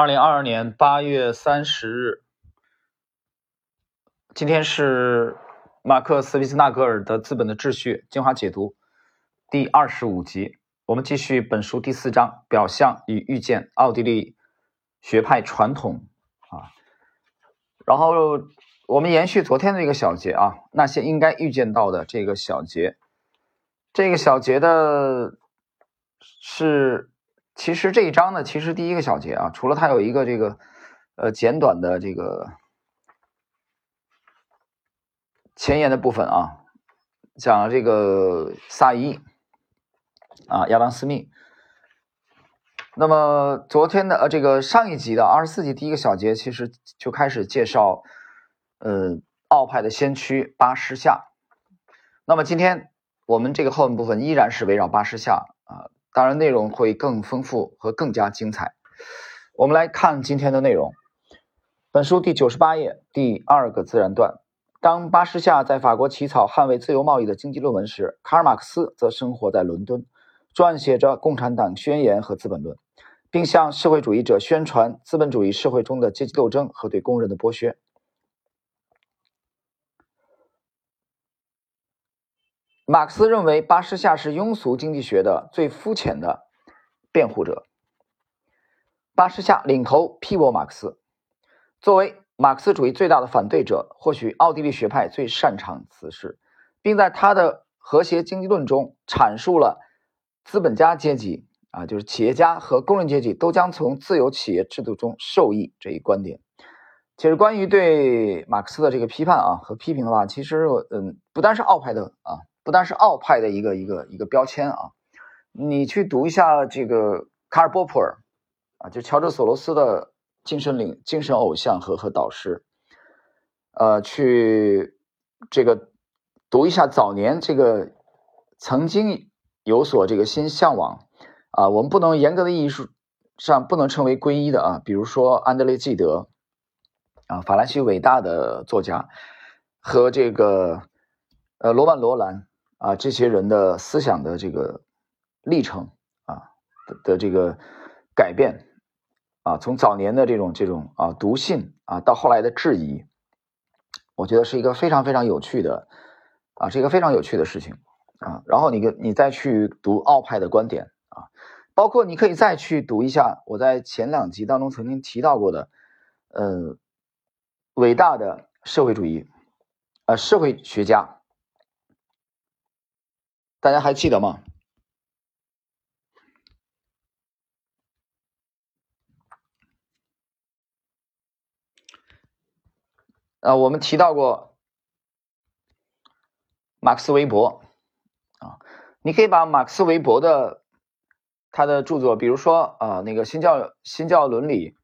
二零二二年八月三十日，今天是马克思·维斯纳格尔的《资本的秩序》精华解读第二十五集。我们继续本书第四章“表象与预见”奥地利学派传统啊。然后我们延续昨天的一个小节啊，那些应该预见到的这个小节，这个小节的是。其实这一章呢，其实第一个小节啊，除了它有一个这个呃简短的这个前言的部分啊，讲了这个萨伊啊亚当斯密。那么昨天的呃这个上一集的二十四集第一个小节，其实就开始介绍呃奥派的先驱巴师夏。那么今天我们这个后半部分依然是围绕巴师夏啊。当然，内容会更丰富和更加精彩。我们来看今天的内容。本书第九十八页第二个自然段：当巴士夏在法国起草捍卫自由贸易的经济论文时，卡尔马克思则生活在伦敦，撰写着《共产党宣言》和《资本论》，并向社会主义者宣传资本主义社会中的阶级斗争和对工人的剥削。马克思认为，巴士夏是庸俗经济学的最肤浅的辩护者。巴士夏领头批驳马克思，作为马克思主义最大的反对者，或许奥地利学派最擅长此事，并在他的和谐经济论中阐述了资本家阶级啊，就是企业家和工人阶级都将从自由企业制度中受益这一观点。其实，关于对马克思的这个批判啊和批评的话，其实嗯，不单是奥派的啊。不但是奥派的一个一个一个标签啊，你去读一下这个卡尔波普尔啊，就乔治索罗斯的精神领精神偶像和和导师，呃，去这个读一下早年这个曾经有所这个新向往啊，我们不能严格的意义上不能称为皈依的啊，比如说安德烈纪德啊，法兰西伟大的作家和这个呃罗曼罗兰。啊，这些人的思想的这个历程啊的的这个改变啊，从早年的这种这种啊读信啊，到后来的质疑，我觉得是一个非常非常有趣的啊，是一个非常有趣的事情啊。然后你跟你再去读奥派的观点啊，包括你可以再去读一下我在前两集当中曾经提到过的，呃，伟大的社会主义呃社会学家。大家还记得吗？啊，我们提到过马克思韦伯啊，你可以把马克思韦伯的他的著作，比如说啊，那个新教新教伦理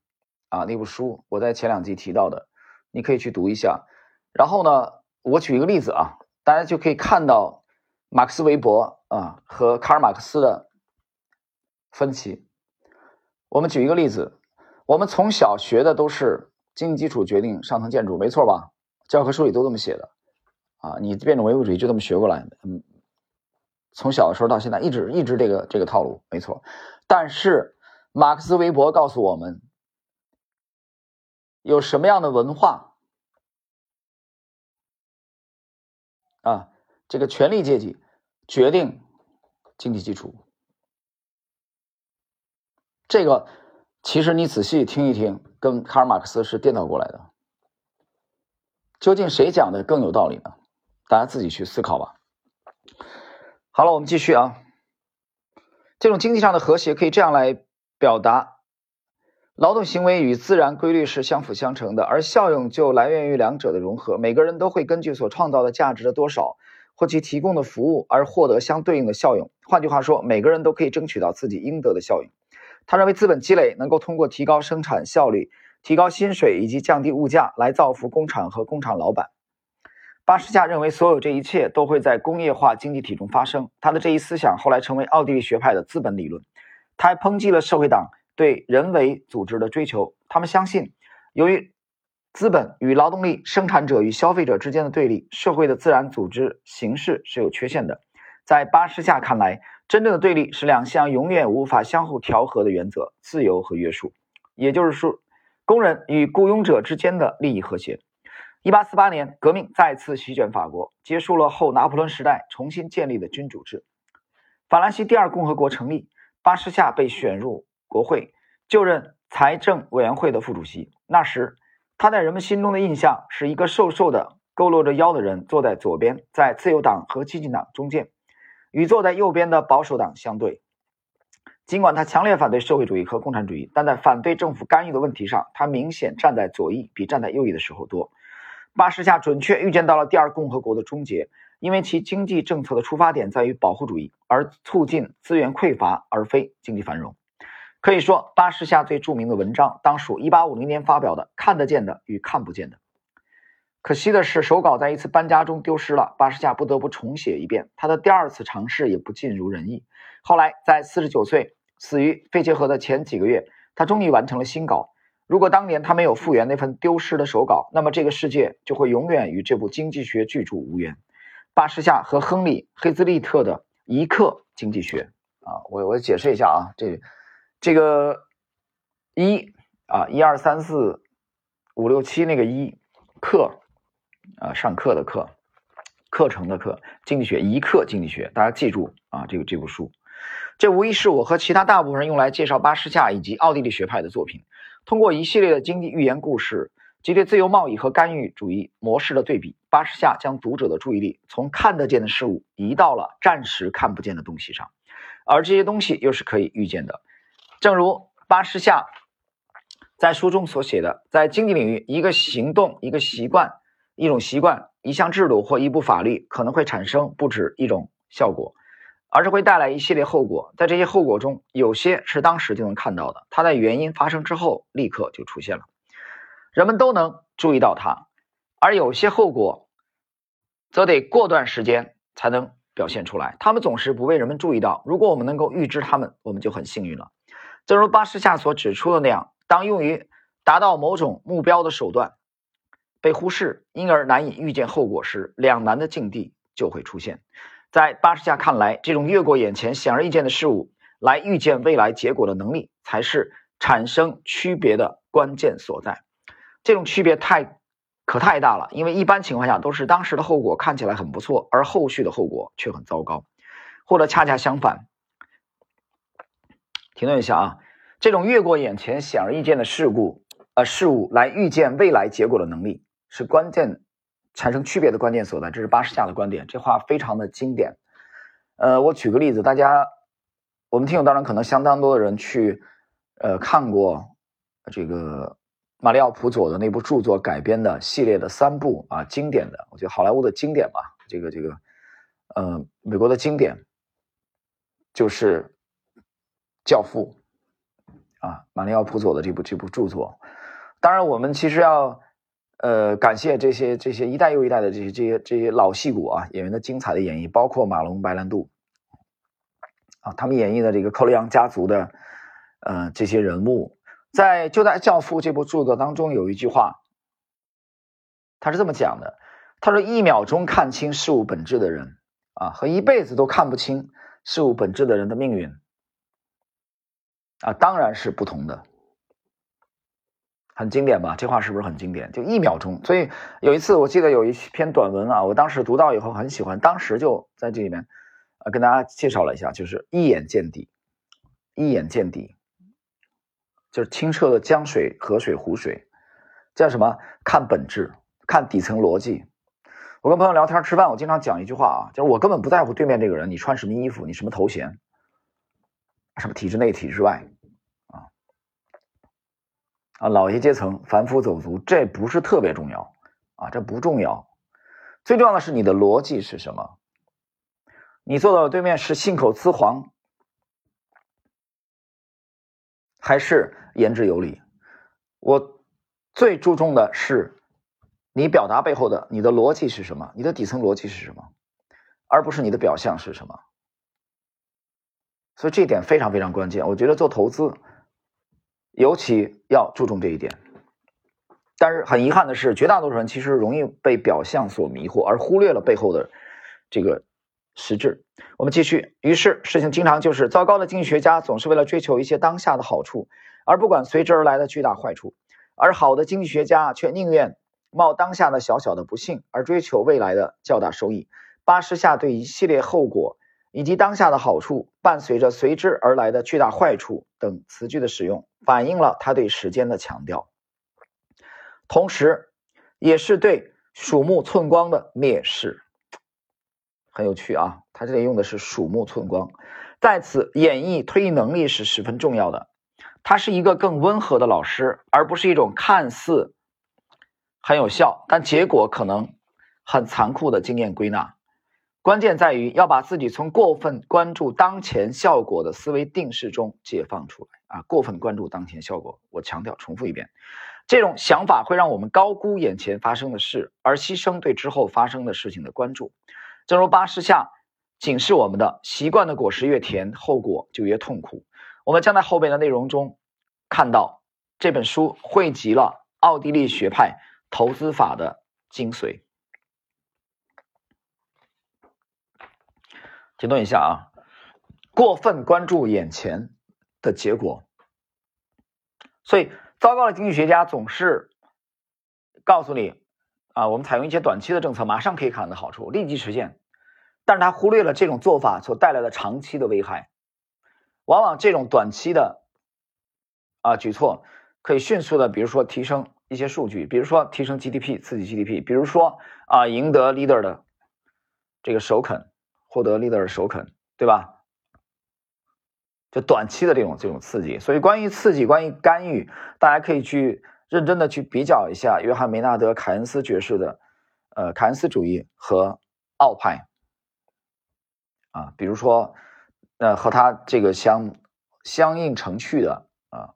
啊那部书，我在前两集提到的，你可以去读一下。然后呢，我举一个例子啊，大家就可以看到。马克思韦伯啊和卡尔马克思的分歧，我们举一个例子，我们从小学的都是经济基础决定上层建筑，没错吧？教科书里都这么写的啊，你变种唯物主义就这么学过来，嗯，从小的时候到现在一直一直这个这个套路，没错。但是马克思韦伯告诉我们，有什么样的文化这个权力阶级决定经济基础，这个其实你仔细听一听，跟卡尔马克思是颠倒过来的。究竟谁讲的更有道理呢？大家自己去思考吧。好了，我们继续啊。这种经济上的和谐可以这样来表达：劳动行为与自然规律是相辅相成的，而效用就来源于两者的融合。每个人都会根据所创造的价值的多少。或其提供的服务而获得相对应的效用。换句话说，每个人都可以争取到自己应得的效应。他认为，资本积累能够通过提高生产效率、提高薪水以及降低物价来造福工厂和工厂老板。巴士夏认为，所有这一切都会在工业化经济体中发生。他的这一思想后来成为奥地利学派的资本理论。他还抨击了社会党对人为组织的追求。他们相信，由于资本与劳动力、生产者与消费者之间的对立，社会的自然组织形式是有缺陷的。在巴士夏看来，真正的对立是两项永远无法相互调和的原则：自由和约束。也就是说，工人与雇佣者之间的利益和谐。一八四八年，革命再次席卷法国，结束了后拿破仑时代重新建立的君主制。法兰西第二共和国成立，巴士夏被选入国会，就任财政委员会的副主席。那时，他在人们心中的印象是一个瘦瘦的、佝偻着腰的人，坐在左边，在自由党和激进党中间，与坐在右边的保守党相对。尽管他强烈反对社会主义和共产主义，但在反对政府干预的问题上，他明显站在左翼比站在右翼的时候多。巴士夏准确预见到了第二共和国的终结，因为其经济政策的出发点在于保护主义，而促进资源匮乏，而非经济繁荣。可以说，巴士夏最著名的文章当属1850年发表的《看得见的与看不见的》。可惜的是，手稿在一次搬家中丢失了，巴士夏不得不重写一遍。他的第二次尝试也不尽如人意。后来，在49岁死于肺结核的前几个月，他终于完成了新稿。如果当年他没有复原那份丢失的手稿，那么这个世界就会永远与这部经济学巨著无缘。巴士夏和亨利·黑兹利特的《一刻经济学》啊，我我解释一下啊，这这个一啊一二三四五六七那个一课啊上课的课课程的课经济学一课经济学，大家记住啊这个这部书，这无疑是我和其他大部分人用来介绍巴士夏以及奥地利学派的作品。通过一系列的经济寓言故事及对自由贸易和干预主义模式的对比，巴士夏将读者的注意力从看得见的事物移到了暂时看不见的东西上，而这些东西又是可以预见的。正如巴士夏在书中所写的，在经济领域，一个行动、一个习惯、一种习惯、一项制度或一部法律可能会产生不止一种效果。而是会带来一系列后果，在这些后果中，有些是当时就能看到的，它在原因发生之后立刻就出现了，人们都能注意到它；而有些后果，则得过段时间才能表现出来，他们总是不被人们注意到。如果我们能够预知他们，我们就很幸运了。正如巴士夏所指出的那样，当用于达到某种目标的手段被忽视，因而难以预见后果时，两难的境地就会出现。在巴士夏看来，这种越过眼前显而易见的事物来预见未来结果的能力，才是产生区别的关键所在。这种区别太可太大了，因为一般情况下都是当时的后果看起来很不错，而后续的后果却很糟糕，或者恰恰相反。停顿一下啊，这种越过眼前显而易见的事故，呃，事物来预见未来结果的能力是关键。产生区别的关键所在，这是巴士夏的观点，这话非常的经典。呃，我举个例子，大家，我们听友当中可能相当多的人去，呃，看过这个马里奥普佐的那部著作改编的系列的三部啊，经典的，我觉得好莱坞的经典吧，这个这个，呃，美国的经典，就是《教父》啊，马里奥普佐的这部这部著作。当然，我们其实要。呃，感谢这些这些一代又一代的这些这些这些老戏骨啊演员的精彩的演绎，包括马龙白兰度啊，他们演绎的这个寇利昂家族的呃这些人物，在就在《教父》这部著作当中有一句话，他是这么讲的：他说，一秒钟看清事物本质的人啊，和一辈子都看不清事物本质的人的命运啊，当然是不同的。很经典吧？这话是不是很经典？就一秒钟。所以有一次，我记得有一篇短文啊，我当时读到以后很喜欢，当时就在这里面，呃，跟大家介绍了一下，就是一眼见底，一眼见底，就是清澈的江水、河水、湖水，叫什么？看本质，看底层逻辑。我跟朋友聊天吃饭，我经常讲一句话啊，就是我根本不在乎对面这个人你穿什么衣服，你什么头衔，什么体制内、体制外。啊啊，老爷阶层、凡夫走卒，这不是特别重要啊，这不重要。最重要的是你的逻辑是什么？你坐的对面是信口雌黄，还是言之有理？我最注重的是你表达背后的你的逻辑是什么，你的底层逻辑是什么，而不是你的表象是什么。所以这一点非常非常关键。我觉得做投资。尤其要注重这一点，但是很遗憾的是，绝大多数人其实容易被表象所迷惑，而忽略了背后的这个实质。我们继续，于是事情经常就是，糟糕的经济学家总是为了追求一些当下的好处，而不管随之而来的巨大坏处。而好的经济学家却宁愿冒当下的小小的不幸，而追求未来的较大收益。巴士下对一系列后果以及当下的好处伴随着随之而来的巨大坏处等词句的使用，反映了他对时间的强调，同时也是对鼠目寸光的蔑视。很有趣啊，他这里用的是鼠目寸光，在此演绎推移能力是十分重要的。他是一个更温和的老师，而不是一种看似很有效，但结果可能很残酷的经验归纳。关键在于要把自己从过分关注当前效果的思维定式中解放出来啊！过分关注当前效果，我强调，重复一遍，这种想法会让我们高估眼前发生的事，而牺牲对之后发生的事情的关注。正如巴士下警示我们的：习惯的果实越甜，后果就越痛苦。我们将在后边的内容中看到这本书汇集了奥地利学派投资法的精髓。停顿一下啊！过分关注眼前的结果，所以糟糕的经济学家总是告诉你啊，我们采用一些短期的政策，马上可以看到好处，立即实现，但是他忽略了这种做法所带来的长期的危害。往往这种短期的啊举措可以迅速的，比如说提升一些数据，比如说提升 GDP，刺激 GDP，比如说啊赢得 leader 的这个首肯，获得 leader 首肯，对吧？就短期的这种这种刺激。所以关于刺激，关于干预，大家可以去认真的去比较一下约翰梅纳德凯恩斯爵士的呃凯恩斯主义和奥派啊，比如说。呃和他这个相相应成趣的啊，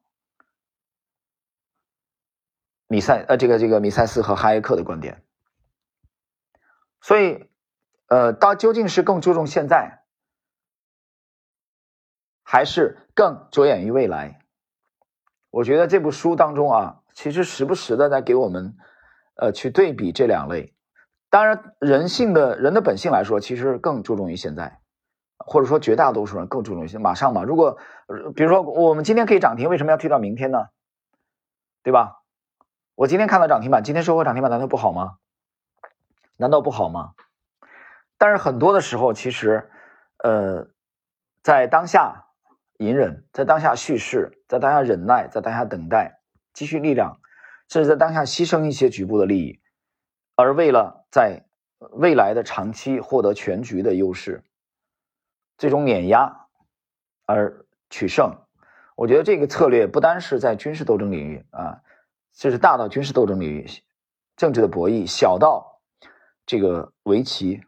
米塞呃，这个这个米塞斯和哈耶克的观点，所以呃，到究竟是更注重现在，还是更着眼于未来？我觉得这部书当中啊，其实时不时的在给我们呃去对比这两类。当然，人性的人的本性来说，其实更注重于现在。或者说绝大多数人更注重一些马上嘛？如果比如说我们今天可以涨停，为什么要推到明天呢？对吧？我今天看到涨停板，今天收获涨停板难道不好吗？难道不好吗？但是很多的时候，其实呃，在当下隐忍，在当下蓄势，在当下忍耐，在当下等待，积蓄力量，甚至在当下牺牲一些局部的利益，而为了在未来的长期获得全局的优势。最终碾压而取胜，我觉得这个策略不单是在军事斗争领域啊，这是大到军事斗争领域，政治的博弈，小到这个围棋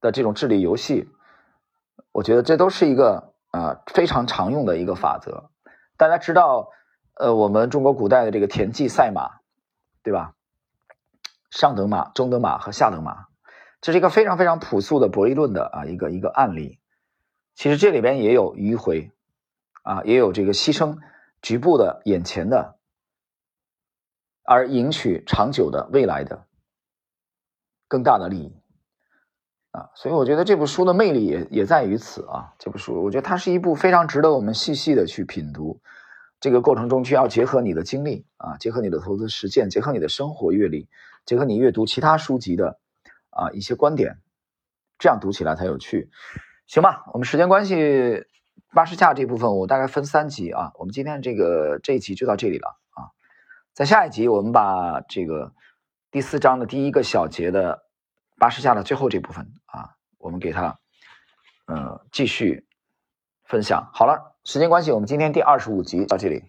的这种智力游戏，我觉得这都是一个啊非常常用的一个法则。大家知道，呃，我们中国古代的这个田忌赛马，对吧？上等马、中等马和下等马。这是一个非常非常朴素的博弈论的啊一个一个案例，其实这里边也有迂回，啊也有这个牺牲局部的眼前的，而赢取长久的未来的更大的利益，啊，所以我觉得这部书的魅力也也在于此啊。这部书我觉得它是一部非常值得我们细细的去品读，这个过程中需要结合你的经历啊，结合你的投资实践，结合你的生活阅历，结合你阅读其他书籍的。啊，一些观点，这样读起来才有趣，行吧？我们时间关系，八十下这部分我大概分三集啊。我们今天这个这一集就到这里了啊。在下一集，我们把这个第四章的第一个小节的八十下的最后这部分啊，我们给它呃继续分享。好了，时间关系，我们今天第二十五集到这里。